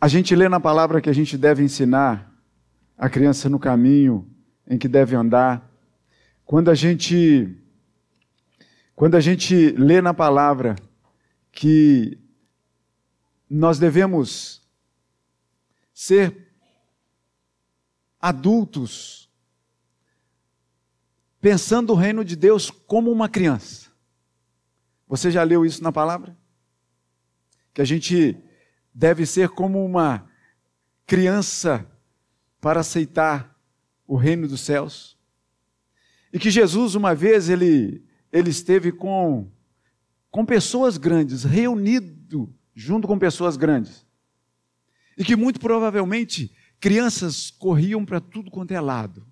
A gente lê na palavra que a gente deve ensinar a criança no caminho em que deve andar. Quando a gente quando a gente lê na palavra que nós devemos ser adultos pensando o reino de Deus como uma criança. Você já leu isso na palavra? Que a gente deve ser como uma criança para aceitar o reino dos céus. E que Jesus, uma vez, ele, ele esteve com, com pessoas grandes, reunido junto com pessoas grandes. E que muito provavelmente crianças corriam para tudo quanto é lado.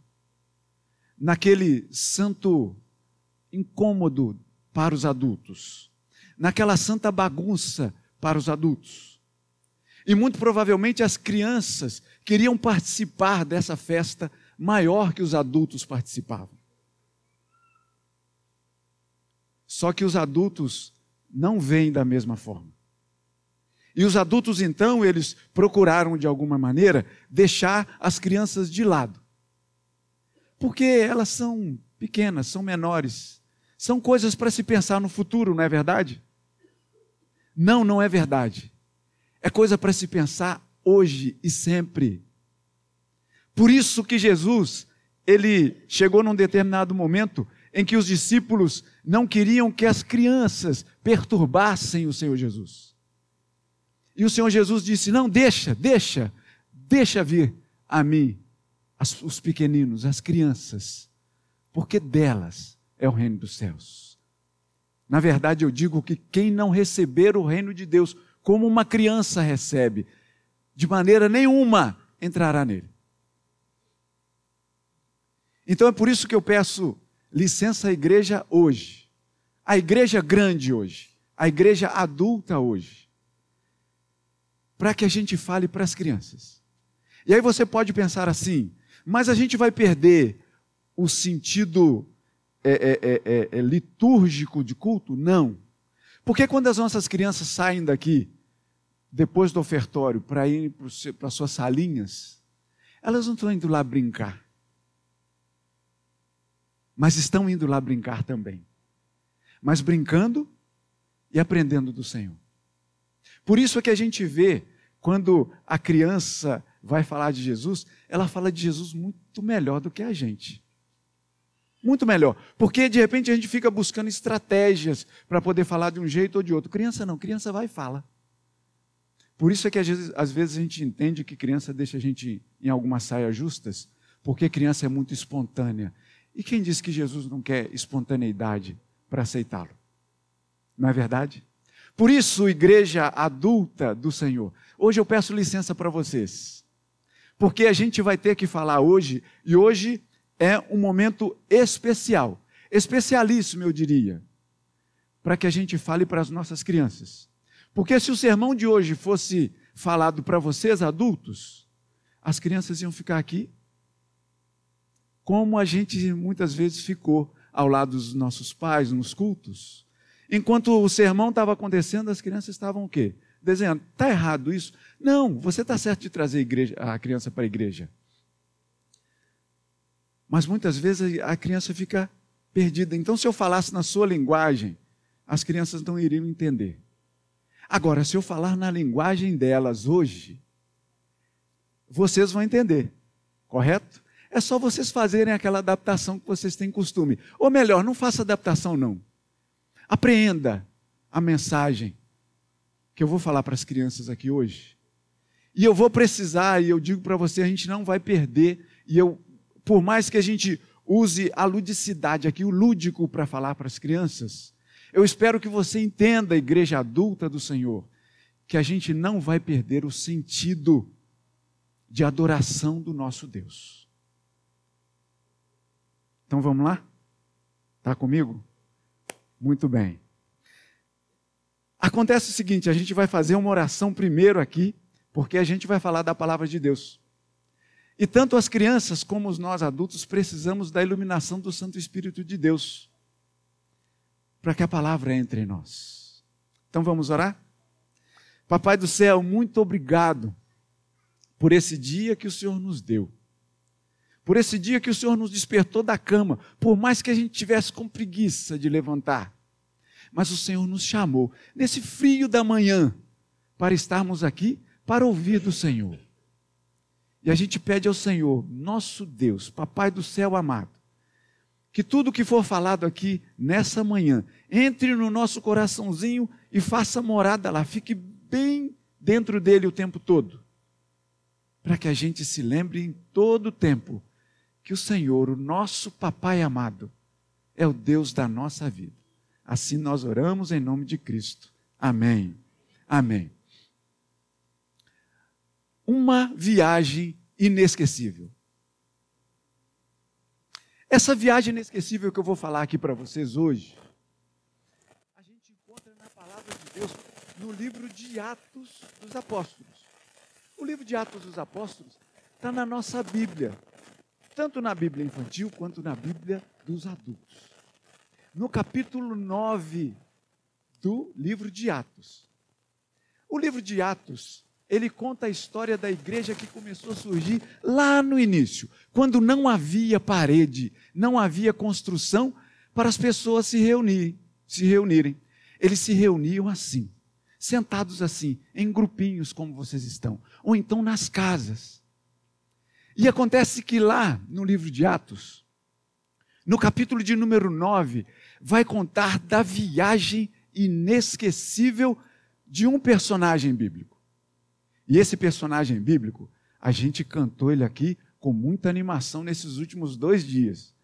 Naquele santo incômodo para os adultos. Naquela santa bagunça para os adultos. E muito provavelmente as crianças queriam participar dessa festa maior que os adultos participavam. Só que os adultos não veem da mesma forma. E os adultos, então, eles procuraram, de alguma maneira, deixar as crianças de lado. Porque elas são pequenas, são menores. São coisas para se pensar no futuro, não é verdade? Não, não é verdade. É coisa para se pensar hoje e sempre. Por isso que Jesus, ele chegou num determinado momento em que os discípulos não queriam que as crianças perturbassem o Senhor Jesus. E o Senhor Jesus disse: Não, deixa, deixa, deixa vir a mim as, os pequeninos, as crianças, porque delas é o reino dos céus. Na verdade, eu digo que quem não receber o reino de Deus como uma criança recebe, de maneira nenhuma entrará nele. Então é por isso que eu peço licença à igreja hoje, a igreja grande hoje, a igreja adulta hoje, para que a gente fale para as crianças. E aí você pode pensar assim, mas a gente vai perder o sentido é, é, é, é litúrgico de culto? Não. Porque quando as nossas crianças saem daqui, depois do ofertório, para ir para suas salinhas, elas não estão indo lá brincar. Mas estão indo lá brincar também. Mas brincando e aprendendo do Senhor. Por isso é que a gente vê, quando a criança vai falar de Jesus, ela fala de Jesus muito melhor do que a gente. Muito melhor. Porque de repente a gente fica buscando estratégias para poder falar de um jeito ou de outro. Criança não, criança vai e fala. Por isso é que às vezes, às vezes a gente entende que criança deixa a gente em algumas saias justas, porque criança é muito espontânea. E quem disse que Jesus não quer espontaneidade para aceitá-lo? Não é verdade? Por isso, igreja adulta do Senhor, hoje eu peço licença para vocês, porque a gente vai ter que falar hoje, e hoje é um momento especial, especialíssimo, eu diria, para que a gente fale para as nossas crianças. Porque se o sermão de hoje fosse falado para vocês, adultos, as crianças iam ficar aqui, como a gente muitas vezes ficou ao lado dos nossos pais nos cultos. Enquanto o sermão estava acontecendo, as crianças estavam o quê? Desenhando. Está errado isso? Não, você está certo de trazer a, igreja, a criança para a igreja. Mas muitas vezes a criança fica perdida. Então, se eu falasse na sua linguagem, as crianças não iriam entender. Agora, se eu falar na linguagem delas hoje, vocês vão entender, correto? É só vocês fazerem aquela adaptação que vocês têm costume. Ou melhor, não faça adaptação, não. Apreenda a mensagem que eu vou falar para as crianças aqui hoje. E eu vou precisar, e eu digo para você, a gente não vai perder, e eu por mais que a gente use a ludicidade aqui, o lúdico para falar para as crianças, eu espero que você entenda, igreja adulta do Senhor, que a gente não vai perder o sentido de adoração do nosso Deus. Então vamos lá? Está comigo? Muito bem. Acontece o seguinte: a gente vai fazer uma oração primeiro aqui, porque a gente vai falar da palavra de Deus. E tanto as crianças como nós adultos precisamos da iluminação do Santo Espírito de Deus para que a palavra entre em nós. Então vamos orar? Papai do céu, muito obrigado por esse dia que o Senhor nos deu. Por esse dia que o Senhor nos despertou da cama, por mais que a gente tivesse com preguiça de levantar. Mas o Senhor nos chamou nesse frio da manhã para estarmos aqui para ouvir do Senhor. E a gente pede ao Senhor, nosso Deus, Papai do céu amado, que tudo que for falado aqui nessa manhã entre no nosso coraçãozinho e faça morada lá, fique bem dentro dele o tempo todo, para que a gente se lembre em todo o tempo que o Senhor, o nosso Papai amado, é o Deus da nossa vida. Assim nós oramos em nome de Cristo. Amém. Amém. Uma viagem inesquecível. Essa viagem inesquecível que eu vou falar aqui para vocês hoje, a gente encontra na palavra de Deus no livro de Atos dos Apóstolos. O livro de Atos dos Apóstolos está na nossa Bíblia, tanto na Bíblia infantil quanto na Bíblia dos adultos. No capítulo 9 do livro de Atos. O livro de Atos, ele conta a história da igreja que começou a surgir lá no início, quando não havia parede, não havia construção para as pessoas se reunirem, se reunirem. Eles se reuniam assim, sentados assim, em grupinhos como vocês estão, ou então nas casas. E acontece que lá no livro de Atos, no capítulo de número 9, vai contar da viagem inesquecível de um personagem bíblico. E esse personagem bíblico, a gente cantou ele aqui com muita animação nesses últimos dois dias.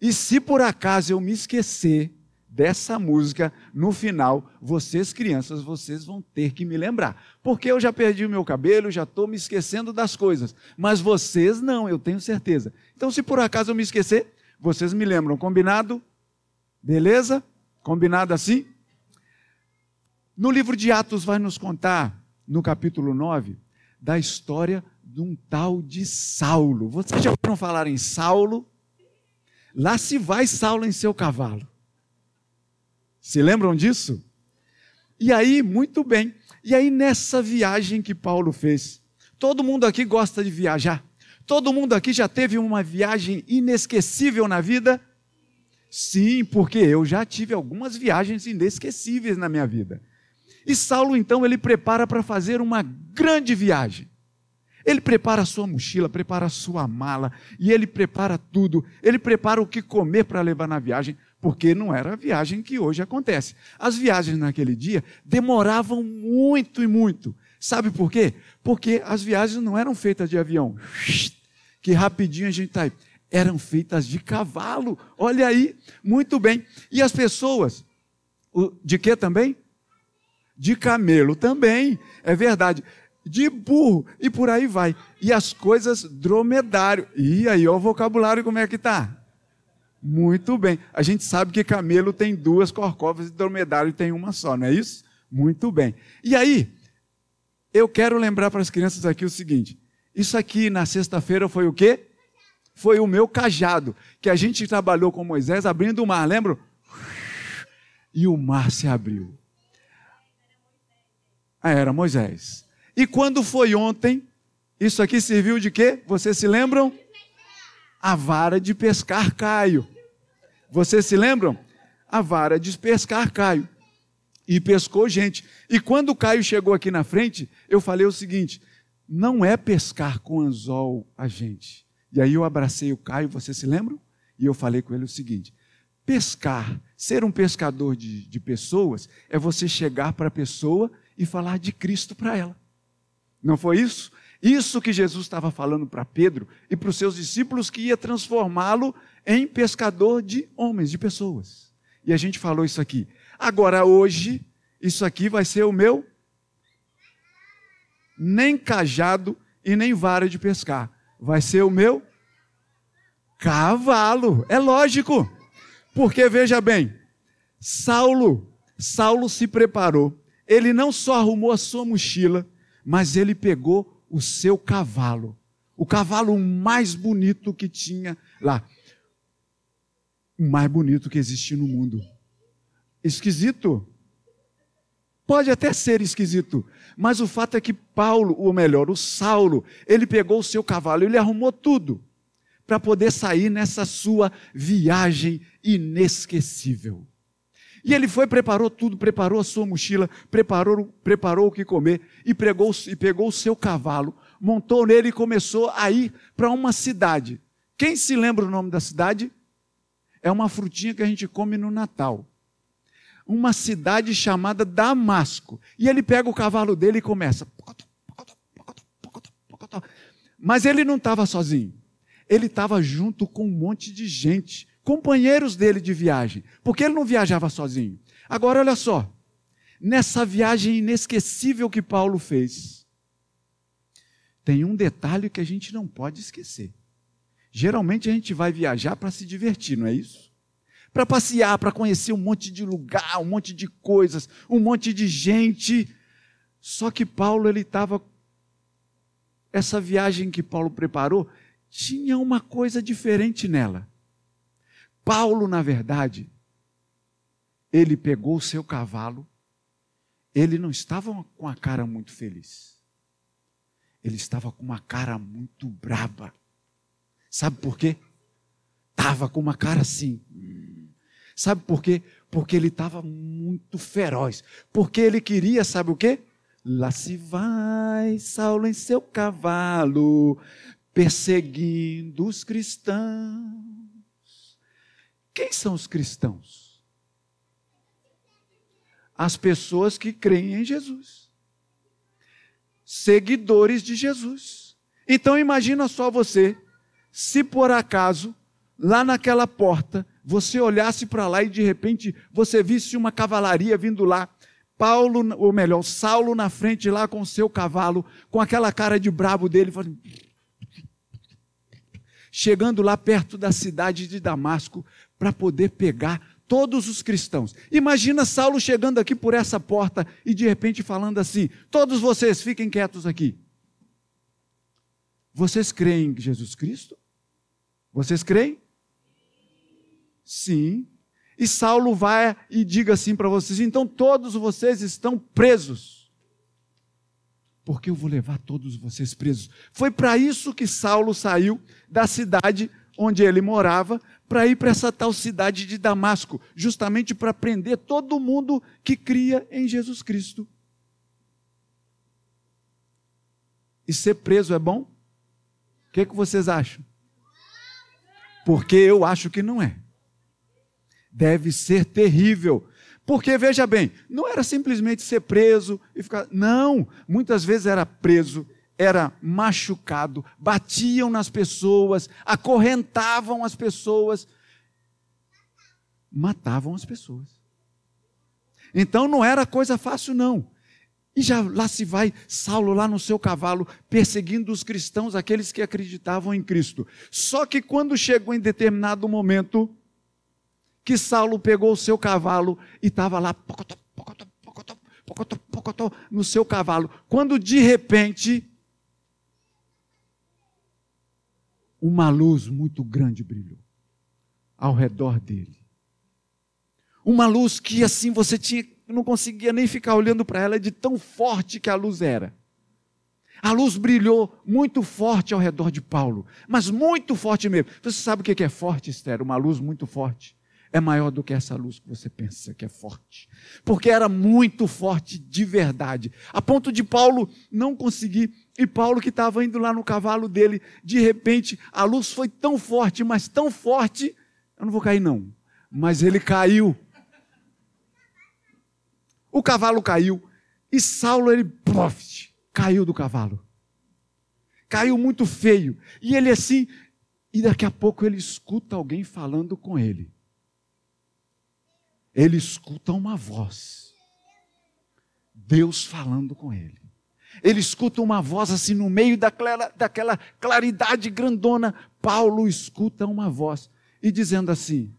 E se por acaso eu me esquecer dessa música, no final, vocês crianças, vocês vão ter que me lembrar. Porque eu já perdi o meu cabelo, já estou me esquecendo das coisas. Mas vocês não, eu tenho certeza. Então, se por acaso eu me esquecer, vocês me lembram. Combinado? Beleza? Combinado assim? No livro de Atos vai nos contar, no capítulo 9, da história de um tal de Saulo. Vocês já ouviram falar em Saulo? Lá se vai Saulo em seu cavalo. Se lembram disso? E aí, muito bem. E aí, nessa viagem que Paulo fez, todo mundo aqui gosta de viajar? Todo mundo aqui já teve uma viagem inesquecível na vida? Sim, porque eu já tive algumas viagens inesquecíveis na minha vida. E Saulo, então, ele prepara para fazer uma grande viagem. Ele prepara a sua mochila, prepara a sua mala, e ele prepara tudo. Ele prepara o que comer para levar na viagem porque não era a viagem que hoje acontece. As viagens naquele dia demoravam muito e muito. Sabe por quê? Porque as viagens não eram feitas de avião, que rapidinho a gente está aí. Eram feitas de cavalo. Olha aí, muito bem. E as pessoas, de que também? De camelo também, é verdade. De burro, e por aí vai. E as coisas dromedário. E aí, ó, o vocabulário como é que está? Muito bem. A gente sabe que camelo tem duas corcovas e dromedário tem uma só, não é isso? Muito bem. E aí, eu quero lembrar para as crianças aqui o seguinte: isso aqui na sexta-feira foi o quê? Foi o meu cajado, que a gente trabalhou com Moisés abrindo o mar, lembra? E o mar se abriu. Ah, era Moisés. E quando foi ontem, isso aqui serviu de quê? Vocês se lembram? a vara de pescar Caio. Vocês se lembram? A vara de pescar Caio. E pescou gente. E quando Caio chegou aqui na frente, eu falei o seguinte: não é pescar com anzol a gente. E aí eu abracei o Caio, vocês se lembram? E eu falei com ele o seguinte: pescar, ser um pescador de, de pessoas, é você chegar para a pessoa e falar de Cristo para ela. Não foi isso? Isso que Jesus estava falando para Pedro e para os seus discípulos que ia transformá-lo em pescador de homens, de pessoas. E a gente falou isso aqui. Agora, hoje, isso aqui vai ser o meu nem cajado e nem vara de pescar. Vai ser o meu cavalo. É lógico. Porque veja bem, Saulo, Saulo se preparou. Ele não só arrumou a sua mochila, mas ele pegou o seu cavalo, o cavalo mais bonito que tinha lá, o mais bonito que existe no mundo. Esquisito. Pode até ser esquisito, mas o fato é que Paulo, ou melhor, o Saulo, ele pegou o seu cavalo, ele arrumou tudo para poder sair nessa sua viagem inesquecível. E ele foi, preparou tudo, preparou a sua mochila, preparou, preparou o que comer e, pregou, e pegou o seu cavalo, montou nele e começou a ir para uma cidade. Quem se lembra o nome da cidade? É uma frutinha que a gente come no Natal. Uma cidade chamada Damasco. E ele pega o cavalo dele e começa. Mas ele não estava sozinho. Ele estava junto com um monte de gente companheiros dele de viagem, porque ele não viajava sozinho. Agora, olha só, nessa viagem inesquecível que Paulo fez, tem um detalhe que a gente não pode esquecer. Geralmente a gente vai viajar para se divertir, não é isso? Para passear, para conhecer um monte de lugar, um monte de coisas, um monte de gente. Só que Paulo, ele estava. Essa viagem que Paulo preparou tinha uma coisa diferente nela. Paulo, na verdade, ele pegou o seu cavalo, ele não estava com a cara muito feliz. Ele estava com uma cara muito braba. Sabe por quê? Estava com uma cara assim. Sabe por quê? Porque ele estava muito feroz. Porque ele queria, sabe o quê? Lá se vai Saulo em seu cavalo, perseguindo os cristãos. Quem são os cristãos? As pessoas que creem em Jesus. Seguidores de Jesus. Então imagina só você, se por acaso, lá naquela porta, você olhasse para lá e de repente você visse uma cavalaria vindo lá, Paulo, ou melhor, Saulo na frente lá com seu cavalo, com aquela cara de brabo dele, falando, chegando lá perto da cidade de Damasco, para poder pegar todos os cristãos. Imagina Saulo chegando aqui por essa porta e de repente falando assim: Todos vocês fiquem quietos aqui. Vocês creem em Jesus Cristo? Vocês creem? Sim. E Saulo vai e diga assim para vocês: então todos vocês estão presos. Porque eu vou levar todos vocês presos. Foi para isso que Saulo saiu da cidade onde ele morava para ir para essa tal cidade de Damasco, justamente para prender todo mundo que cria em Jesus Cristo. E ser preso é bom? O que, que vocês acham? Porque eu acho que não é. Deve ser terrível. Porque, veja bem, não era simplesmente ser preso e ficar. Não, muitas vezes era preso, era machucado, batiam nas pessoas, acorrentavam as pessoas, matavam as pessoas. Então não era coisa fácil, não. E já lá se vai Saulo lá no seu cavalo, perseguindo os cristãos, aqueles que acreditavam em Cristo. Só que quando chegou em determinado momento, que Saulo pegou o seu cavalo e estava lá, pocotó, pocotó, pocotó, pocotó, pocotó, no seu cavalo. Quando de repente uma luz muito grande brilhou ao redor dele. Uma luz que assim você tinha, não conseguia nem ficar olhando para ela de tão forte que a luz era. A luz brilhou muito forte ao redor de Paulo, mas muito forte mesmo. Você sabe o que é forte, Esther? Uma luz muito forte. É maior do que essa luz que você pensa que é forte. Porque era muito forte de verdade. A ponto de Paulo não conseguir e Paulo, que estava indo lá no cavalo dele, de repente a luz foi tão forte, mas tão forte, eu não vou cair não, mas ele caiu. O cavalo caiu e Saulo, ele prof, caiu do cavalo. Caiu muito feio. E ele assim, e daqui a pouco ele escuta alguém falando com ele. Ele escuta uma voz. Deus falando com ele ele escuta uma voz assim no meio daquela, daquela claridade grandona. Paulo escuta uma voz e dizendo assim: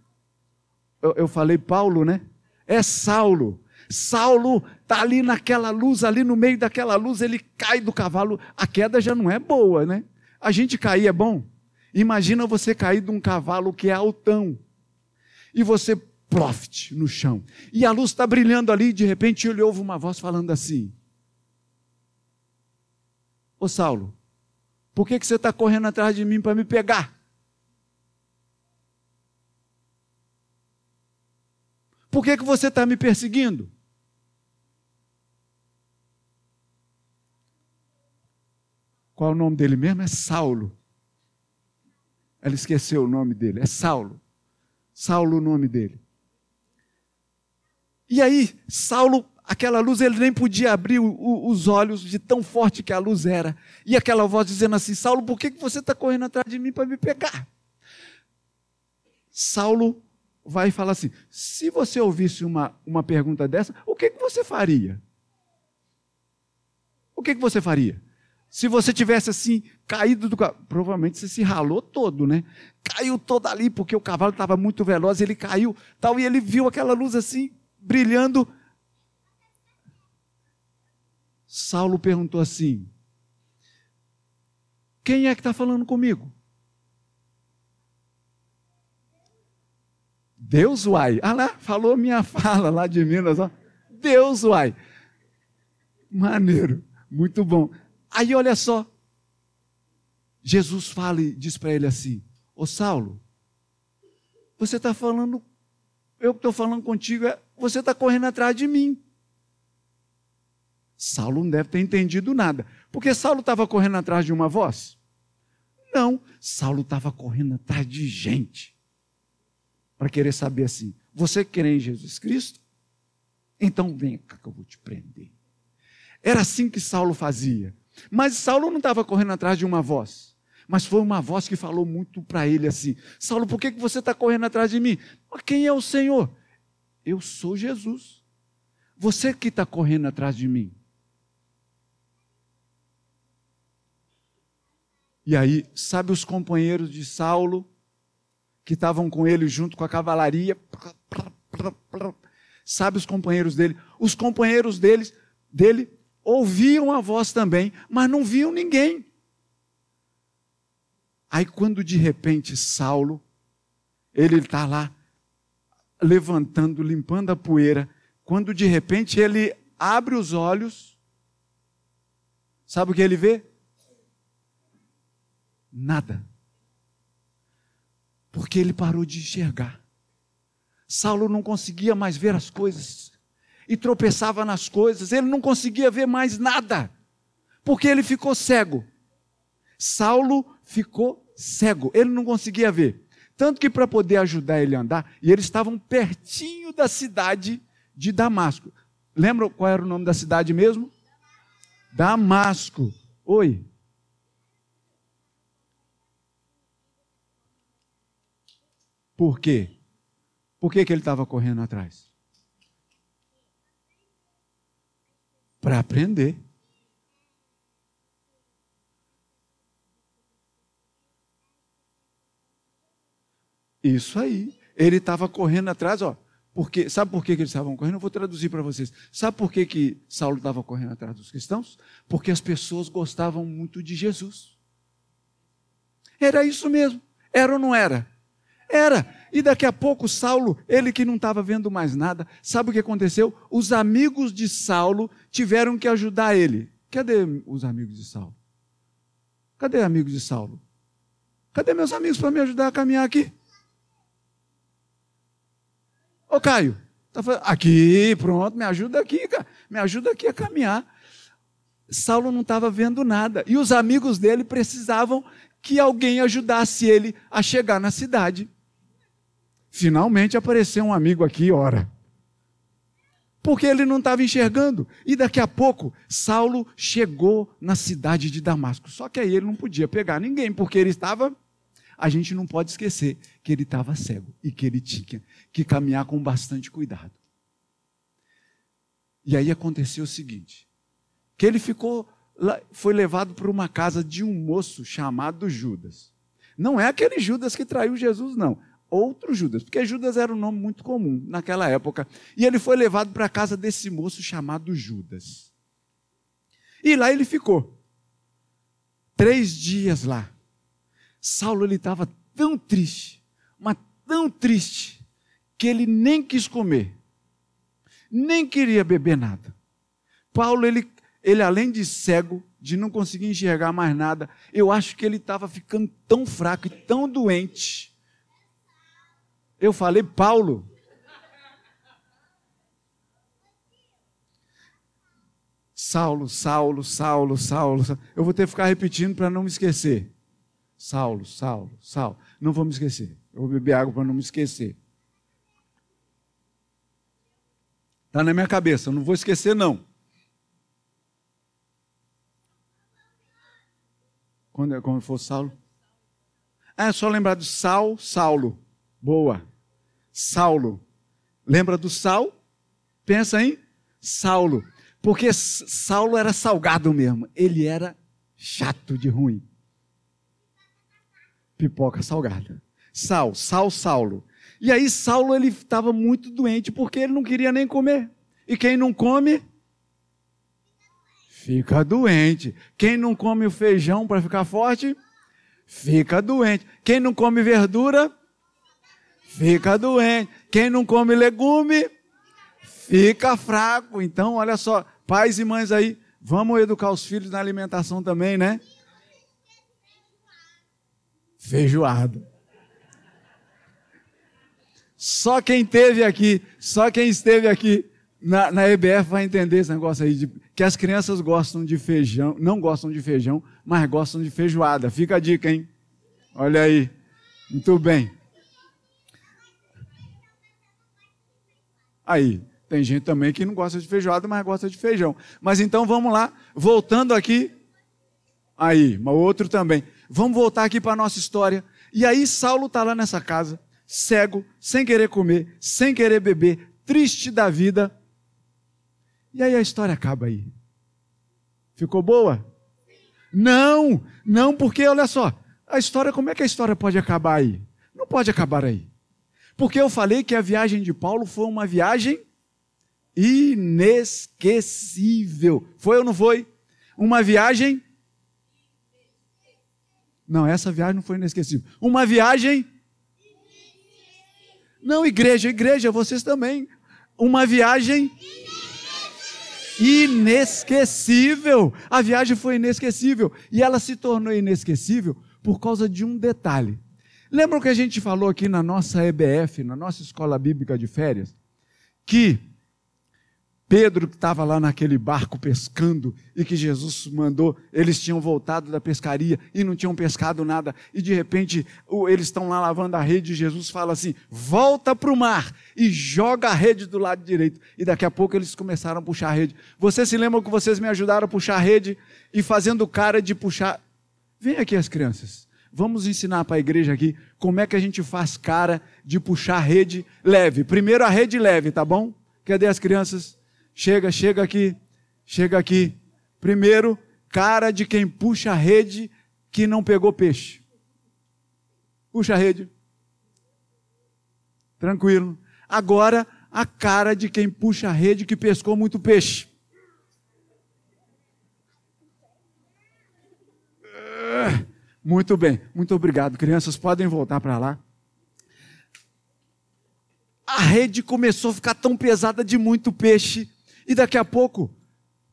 eu, eu falei Paulo, né? É Saulo. Saulo está ali naquela luz, ali no meio daquela luz, ele cai do cavalo. A queda já não é boa, né? A gente cair é bom. Imagina você cair de um cavalo que é altão. E você ploft no chão. E a luz está brilhando ali, e de repente ele ouve uma voz falando assim: Ô Saulo, por que, que você está correndo atrás de mim para me pegar? Por que, que você está me perseguindo? Qual é o nome dele mesmo? É Saulo. Ela esqueceu o nome dele. É Saulo. Saulo o nome dele. E aí, Saulo, aquela luz, ele nem podia abrir o, o, os olhos de tão forte que a luz era. E aquela voz dizendo assim: Saulo, por que, que você está correndo atrás de mim para me pegar? Saulo vai falar assim: se você ouvisse uma, uma pergunta dessa, o que, que você faria? O que, que você faria? Se você tivesse assim, caído do cavalo, provavelmente você se ralou todo, né? Caiu todo ali, porque o cavalo estava muito veloz, ele caiu, tal, e ele viu aquela luz assim, brilhando. Saulo perguntou assim: Quem é que está falando comigo? Deus uai. Ah lá, falou minha fala lá de Minas. Ó. Deus uai. Maneiro, muito bom. Aí olha só. Jesus fala e diz para ele assim: Ô Saulo, você está falando, eu estou falando contigo, é, você está correndo atrás de mim. Saulo não deve ter entendido nada, porque Saulo estava correndo atrás de uma voz? Não, Saulo estava correndo atrás de gente para querer saber assim: você crê em Jesus Cristo? Então vem cá que eu vou te prender. Era assim que Saulo fazia. Mas Saulo não estava correndo atrás de uma voz. Mas foi uma voz que falou muito para ele assim: Saulo, por que, que você está correndo atrás de mim? Mas quem é o Senhor? Eu sou Jesus. Você que está correndo atrás de mim. E aí, sabe os companheiros de Saulo? que estavam com ele junto com a cavalaria. Sabe os companheiros dele? Os companheiros deles, dele ouviam a voz também, mas não viam ninguém. Aí quando de repente Saulo, ele está lá levantando, limpando a poeira, quando de repente ele abre os olhos, sabe o que ele vê? Nada porque ele parou de enxergar. Saulo não conseguia mais ver as coisas e tropeçava nas coisas, ele não conseguia ver mais nada, porque ele ficou cego. Saulo ficou cego, ele não conseguia ver. Tanto que para poder ajudar ele a andar, e eles estavam pertinho da cidade de Damasco. Lembra qual era o nome da cidade mesmo? Damasco. Oi. Por quê? Por que, que ele estava correndo atrás? Para aprender. Isso aí. Ele estava correndo atrás, ó. Porque, sabe por que, que eles estavam correndo? Eu vou traduzir para vocês. Sabe por que, que Saulo estava correndo atrás dos cristãos? Porque as pessoas gostavam muito de Jesus. Era isso mesmo. Era ou não era? Era. E daqui a pouco Saulo, ele que não estava vendo mais nada, sabe o que aconteceu? Os amigos de Saulo tiveram que ajudar ele. Cadê os amigos de Saulo? Cadê amigos de Saulo? Cadê meus amigos para me ajudar a caminhar aqui? Ô Caio, tá falando, aqui, pronto, me ajuda aqui, cara. me ajuda aqui a caminhar. Saulo não estava vendo nada e os amigos dele precisavam que alguém ajudasse ele a chegar na cidade. Finalmente apareceu um amigo aqui, ora. Porque ele não estava enxergando. E daqui a pouco, Saulo chegou na cidade de Damasco. Só que aí ele não podia pegar ninguém, porque ele estava. A gente não pode esquecer que ele estava cego e que ele tinha que caminhar com bastante cuidado. E aí aconteceu o seguinte: que ele ficou, foi levado para uma casa de um moço chamado Judas. Não é aquele Judas que traiu Jesus, não outro Judas, porque Judas era um nome muito comum naquela época. E ele foi levado para a casa desse moço chamado Judas. E lá ele ficou. Três dias lá. Saulo ele estava tão triste, mas tão triste, que ele nem quis comer, nem queria beber nada. Paulo, ele, ele além de cego, de não conseguir enxergar mais nada, eu acho que ele estava ficando tão fraco e tão doente. Eu falei, Paulo. Saulo, Saulo, Saulo, Saulo. Eu vou ter que ficar repetindo para não me esquecer. Saulo, Saulo, Saulo. Não vou me esquecer. Eu vou beber água para não me esquecer. Está na minha cabeça, não vou esquecer, não. Quando, quando for Saulo. Ah, é só lembrar do Sal, Saulo. Boa. Saulo. Lembra do Sal? Pensa em Saulo. Porque Saulo era salgado mesmo. Ele era chato de ruim. Pipoca salgada. Sal, Sal, Saulo. E aí Saulo ele estava muito doente porque ele não queria nem comer. E quem não come fica doente. Quem não come o feijão para ficar forte fica doente. Quem não come verdura fica doente. Quem não come legume fica fraco. Então, olha só, pais e mães aí, vamos educar os filhos na alimentação também, né? Feijoada. Só quem teve aqui, só quem esteve aqui na, na EBF vai entender esse negócio aí, de, que as crianças gostam de feijão, não gostam de feijão, mas gostam de feijoada. Fica a dica, hein? Olha aí. Muito bem. Aí, tem gente também que não gosta de feijoada, mas gosta de feijão. Mas então vamos lá, voltando aqui. Aí, outro também. Vamos voltar aqui para a nossa história. E aí, Saulo está lá nessa casa cego, sem querer comer, sem querer beber, triste da vida. E aí a história acaba aí. Ficou boa? Não, não, porque olha só, a história, como é que a história pode acabar aí? Não pode acabar aí. Porque eu falei que a viagem de Paulo foi uma viagem inesquecível. Foi ou não foi? Uma viagem. Não, essa viagem não foi inesquecível. Uma viagem não, igreja, igreja, vocês também. Uma viagem inesquecível. A viagem foi inesquecível. E ela se tornou inesquecível por causa de um detalhe. Lembram que a gente falou aqui na nossa EBF, na nossa escola bíblica de férias, que Pedro, que estava lá naquele barco pescando e que Jesus mandou, eles tinham voltado da pescaria e não tinham pescado nada, e de repente eles estão lá lavando a rede e Jesus fala assim: volta para o mar e joga a rede do lado direito. E daqui a pouco eles começaram a puxar a rede. Vocês se lembram que vocês me ajudaram a puxar a rede e fazendo cara de puxar. Vem aqui as crianças. Vamos ensinar para a igreja aqui como é que a gente faz cara de puxar rede leve. Primeiro a rede leve, tá bom? Cadê as crianças? Chega, chega aqui, chega aqui. Primeiro, cara de quem puxa a rede que não pegou peixe. Puxa a rede. Tranquilo. Agora, a cara de quem puxa a rede que pescou muito peixe. Muito bem, muito obrigado. Crianças podem voltar para lá. A rede começou a ficar tão pesada de muito peixe e daqui a pouco,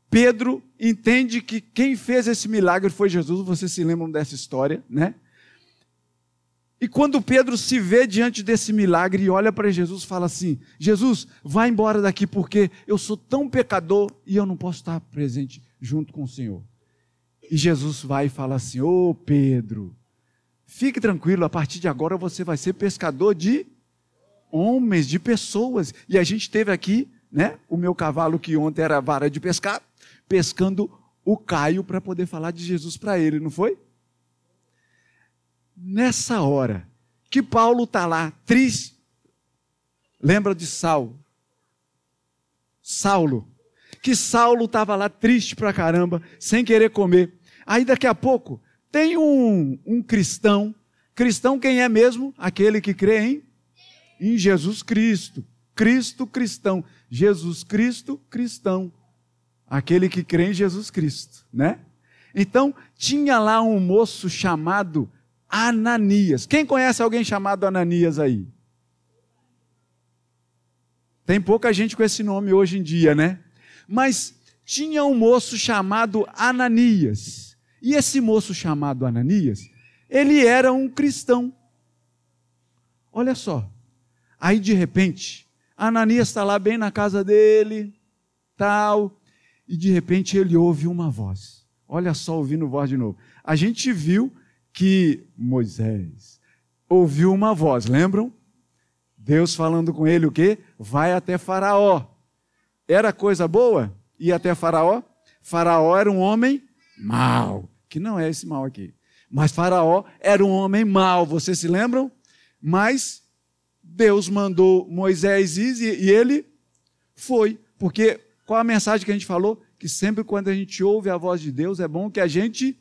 Pedro entende que quem fez esse milagre foi Jesus. Vocês se lembram dessa história, né? E quando Pedro se vê diante desse milagre e olha para Jesus, fala assim: Jesus, vai embora daqui porque eu sou tão pecador e eu não posso estar presente junto com o Senhor. E Jesus vai e fala assim: Ô oh, Pedro, fique tranquilo, a partir de agora você vai ser pescador de homens, de pessoas. E a gente teve aqui né? O meu cavalo que ontem era vara de pescar, pescando o Caio para poder falar de Jesus para ele, não foi? Nessa hora que Paulo está lá, triste, lembra de Saulo? Saulo, que Saulo estava lá triste pra caramba, sem querer comer. Aí daqui a pouco tem um, um cristão, cristão quem é mesmo? Aquele que crê em, em Jesus Cristo. Cristo cristão. Jesus Cristo cristão. Aquele que crê em Jesus Cristo, né? Então, tinha lá um moço chamado Ananias. Quem conhece alguém chamado Ananias aí? Tem pouca gente com esse nome hoje em dia, né? Mas tinha um moço chamado Ananias. E esse moço chamado Ananias, ele era um cristão. Olha só. Aí de repente, Ananias está lá bem na casa dele, tal, e de repente ele ouve uma voz. Olha só, ouvindo voz de novo. A gente viu que Moisés ouviu uma voz, lembram? Deus falando com ele o quê? Vai até Faraó. Era coisa boa? Ir até Faraó? Faraó era um homem mau, que não é esse mal aqui. Mas Faraó era um homem mau, vocês se lembram? Mas Deus mandou Moisés ir e ele foi. Porque qual a mensagem que a gente falou? Que sempre quando a gente ouve a voz de Deus é bom que a gente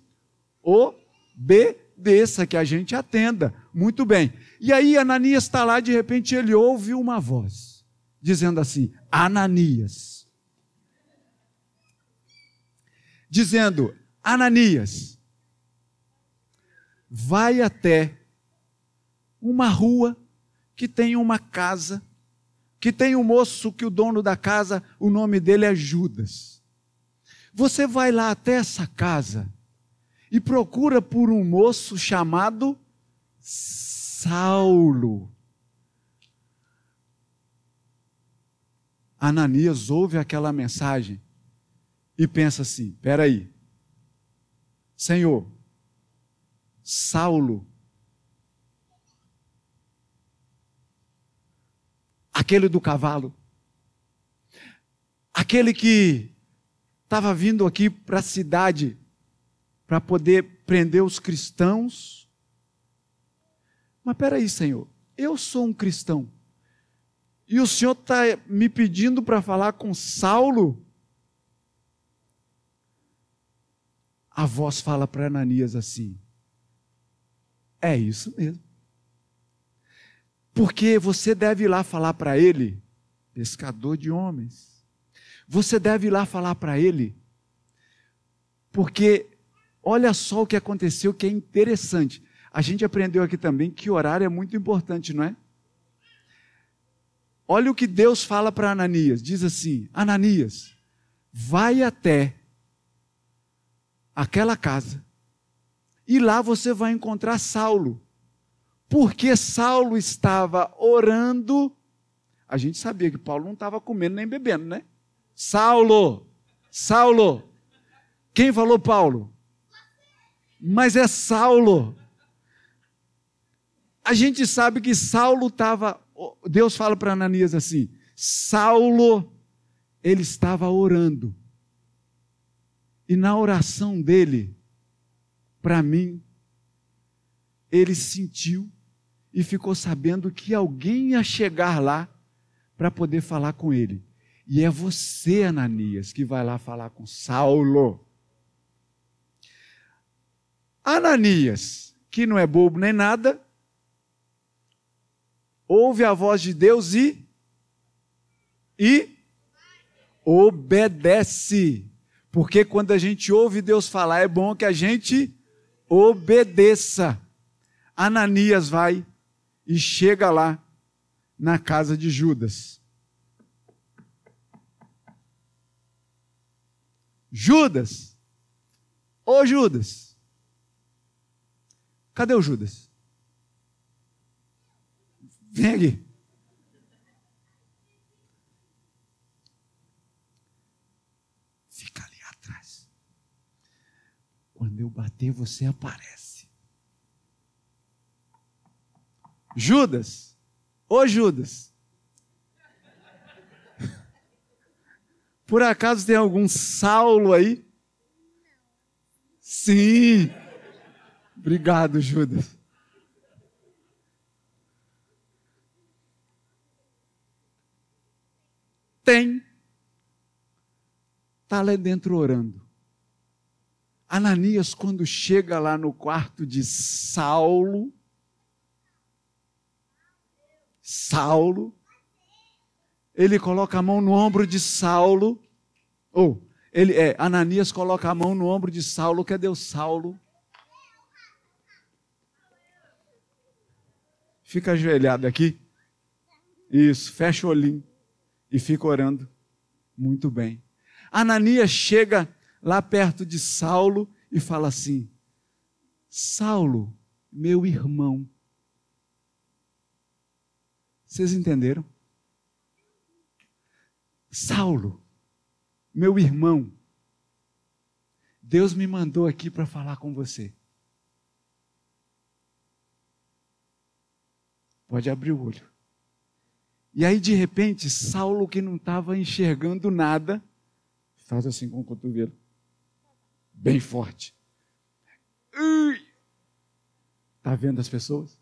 obedeça, que a gente atenda. Muito bem. E aí Ananias está lá, de repente ele ouve uma voz, dizendo assim: Ananias. Dizendo: Ananias, vai até uma rua que tem uma casa, que tem um moço que o dono da casa, o nome dele é Judas. Você vai lá até essa casa e procura por um moço chamado Saulo. Ananias ouve aquela mensagem e pensa assim: peraí, Senhor, Saulo, aquele do cavalo, aquele que estava vindo aqui para a cidade para poder prender os cristãos. Mas peraí, Senhor, eu sou um cristão. E o Senhor está me pedindo para falar com Saulo? A voz fala para Ananias assim: É isso mesmo. Porque você deve ir lá falar para ele, pescador de homens. Você deve ir lá falar para ele, porque olha só o que aconteceu que é interessante. A gente aprendeu aqui também que horário é muito importante, não é? Olha o que Deus fala para Ananias: diz assim, Ananias, vai até aquela casa, e lá você vai encontrar Saulo, porque Saulo estava orando. A gente sabia que Paulo não estava comendo nem bebendo, né? Saulo, Saulo. Quem falou Paulo? Mas é Saulo. A gente sabe que Saulo estava. Deus fala para Ananias assim: Saulo, ele estava orando. E na oração dele, para mim, ele sentiu e ficou sabendo que alguém ia chegar lá para poder falar com ele. E é você, Ananias, que vai lá falar com Saulo. Ananias, que não é bobo nem nada, ouve a voz de Deus e e obedece. Porque quando a gente ouve Deus falar, é bom que a gente obedeça. Ananias vai e chega lá na casa de Judas. Judas, ô Judas, cadê o Judas? Vem aqui. Quando eu bater, você aparece. Judas, ô Judas. Por acaso tem algum Saulo aí? Sim. Obrigado, Judas. Tem. Está lá dentro orando. Ananias, quando chega lá no quarto de Saulo, Saulo, ele coloca a mão no ombro de Saulo, ou ele é, Ananias coloca a mão no ombro de Saulo, cadê o Saulo? Fica ajoelhado aqui. Isso, fecha o olhinho. E fica orando muito bem. Ananias chega lá perto de Saulo e fala assim: Saulo, meu irmão. Vocês entenderam? Saulo, meu irmão, Deus me mandou aqui para falar com você. Pode abrir o olho. E aí, de repente, Saulo, que não estava enxergando nada, faz assim com o cotovelo, bem forte. Está vendo as pessoas?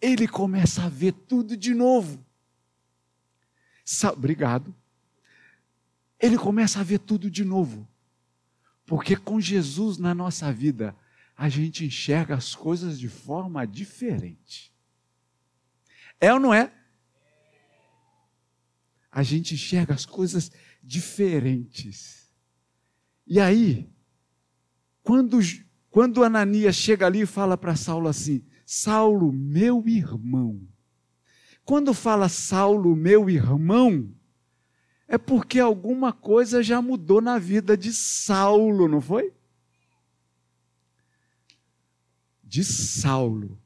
Ele começa a ver tudo de novo. Sa Obrigado. Ele começa a ver tudo de novo. Porque com Jesus na nossa vida, a gente enxerga as coisas de forma diferente. É ou não é? A gente enxerga as coisas diferentes. E aí, quando, quando Ananias chega ali e fala para Saulo assim: Saulo, meu irmão. Quando fala Saulo, meu irmão, é porque alguma coisa já mudou na vida de Saulo, não foi? De Saulo.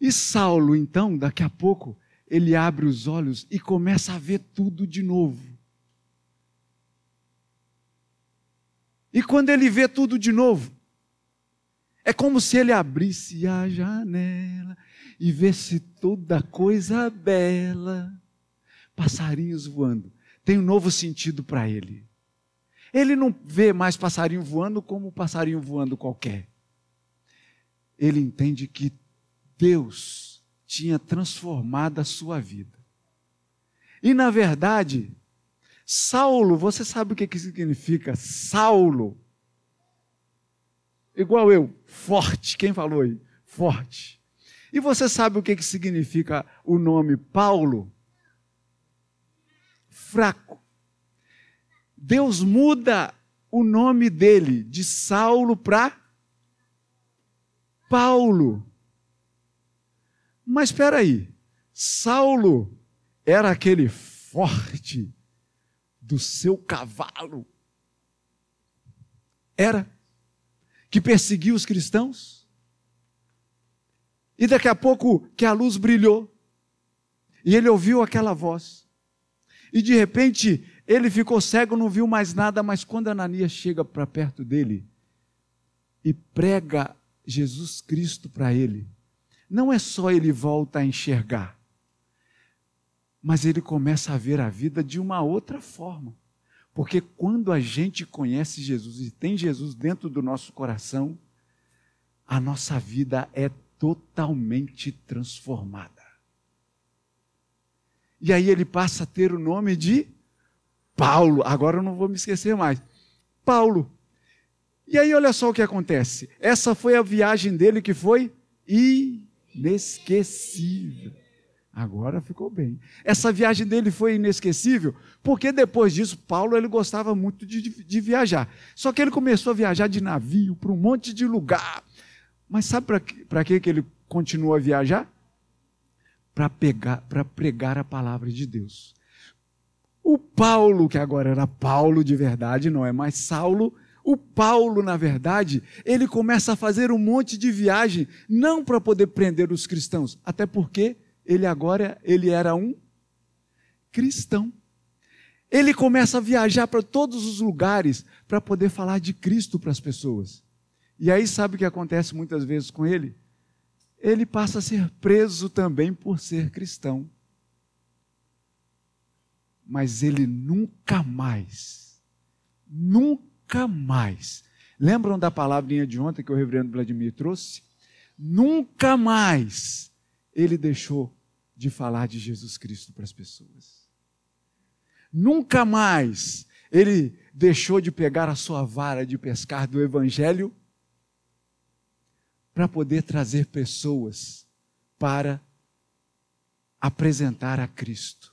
E Saulo, então, daqui a pouco, ele abre os olhos e começa a ver tudo de novo. E quando ele vê tudo de novo, é como se ele abrisse a janela e visse toda coisa bela, passarinhos voando. Tem um novo sentido para ele. Ele não vê mais passarinho voando como passarinho voando qualquer. Ele entende que Deus tinha transformado a sua vida. E na verdade, Saulo, você sabe o que, que significa Saulo? Igual eu, forte. Quem falou aí? Forte. E você sabe o que, que significa o nome Paulo? Fraco. Deus muda o nome dele de Saulo para Paulo. Mas espera aí, Saulo era aquele forte do seu cavalo. Era. Que perseguia os cristãos. E daqui a pouco que a luz brilhou. E ele ouviu aquela voz. E de repente ele ficou cego, não viu mais nada, mas quando Ananias chega para perto dele e prega Jesus Cristo para ele, não é só ele volta a enxergar, mas ele começa a ver a vida de uma outra forma. Porque quando a gente conhece Jesus e tem Jesus dentro do nosso coração, a nossa vida é totalmente transformada. E aí ele passa a ter o nome de Paulo. Agora eu não vou me esquecer mais. Paulo. E aí olha só o que acontece. Essa foi a viagem dele que foi inesquecível. Agora ficou bem. Essa viagem dele foi inesquecível, porque depois disso, Paulo ele gostava muito de, de viajar. Só que ele começou a viajar de navio para um monte de lugar. Mas sabe para que, que ele continua a viajar? Para pregar a palavra de Deus. O Paulo, que agora era Paulo de verdade, não é mais Saulo, o Paulo, na verdade, ele começa a fazer um monte de viagem, não para poder prender os cristãos, até porque ele agora ele era um cristão. Ele começa a viajar para todos os lugares para poder falar de Cristo para as pessoas. E aí sabe o que acontece muitas vezes com ele? Ele passa a ser preso também por ser cristão. Mas ele nunca mais, nunca mais. Lembram da palavrinha de ontem que o reverendo Vladimir trouxe? Nunca mais ele deixou de falar de Jesus Cristo para as pessoas. Nunca mais ele deixou de pegar a sua vara de pescar do Evangelho para poder trazer pessoas para apresentar a Cristo.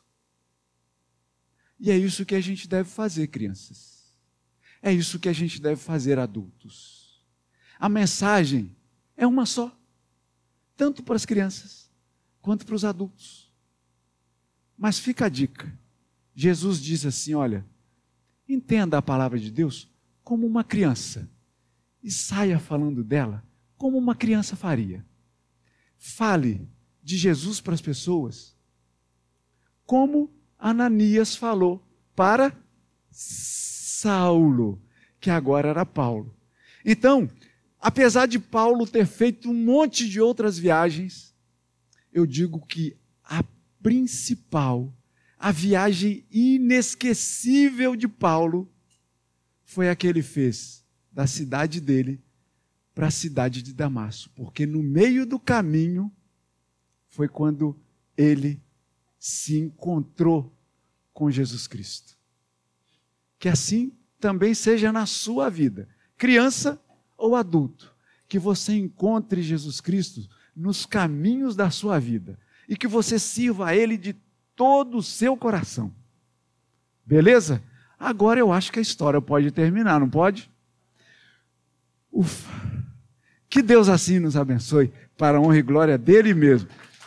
E é isso que a gente deve fazer, crianças. É isso que a gente deve fazer, adultos. A mensagem é uma só, tanto para as crianças quanto para os adultos. Mas fica a dica: Jesus diz assim: olha, entenda a palavra de Deus como uma criança e saia falando dela como uma criança faria. Fale de Jesus para as pessoas como Ananias falou para Saulo, que agora era Paulo. Então, apesar de Paulo ter feito um monte de outras viagens, eu digo que a principal, a viagem inesquecível de Paulo, foi a que ele fez da cidade dele para a cidade de Damasco, porque no meio do caminho foi quando ele se encontrou com Jesus Cristo. Que assim também seja na sua vida, criança ou adulto, que você encontre Jesus Cristo nos caminhos da sua vida e que você sirva a Ele de todo o seu coração. Beleza? Agora eu acho que a história pode terminar, não pode? Ufa! Que Deus assim nos abençoe, para a honra e glória dele mesmo.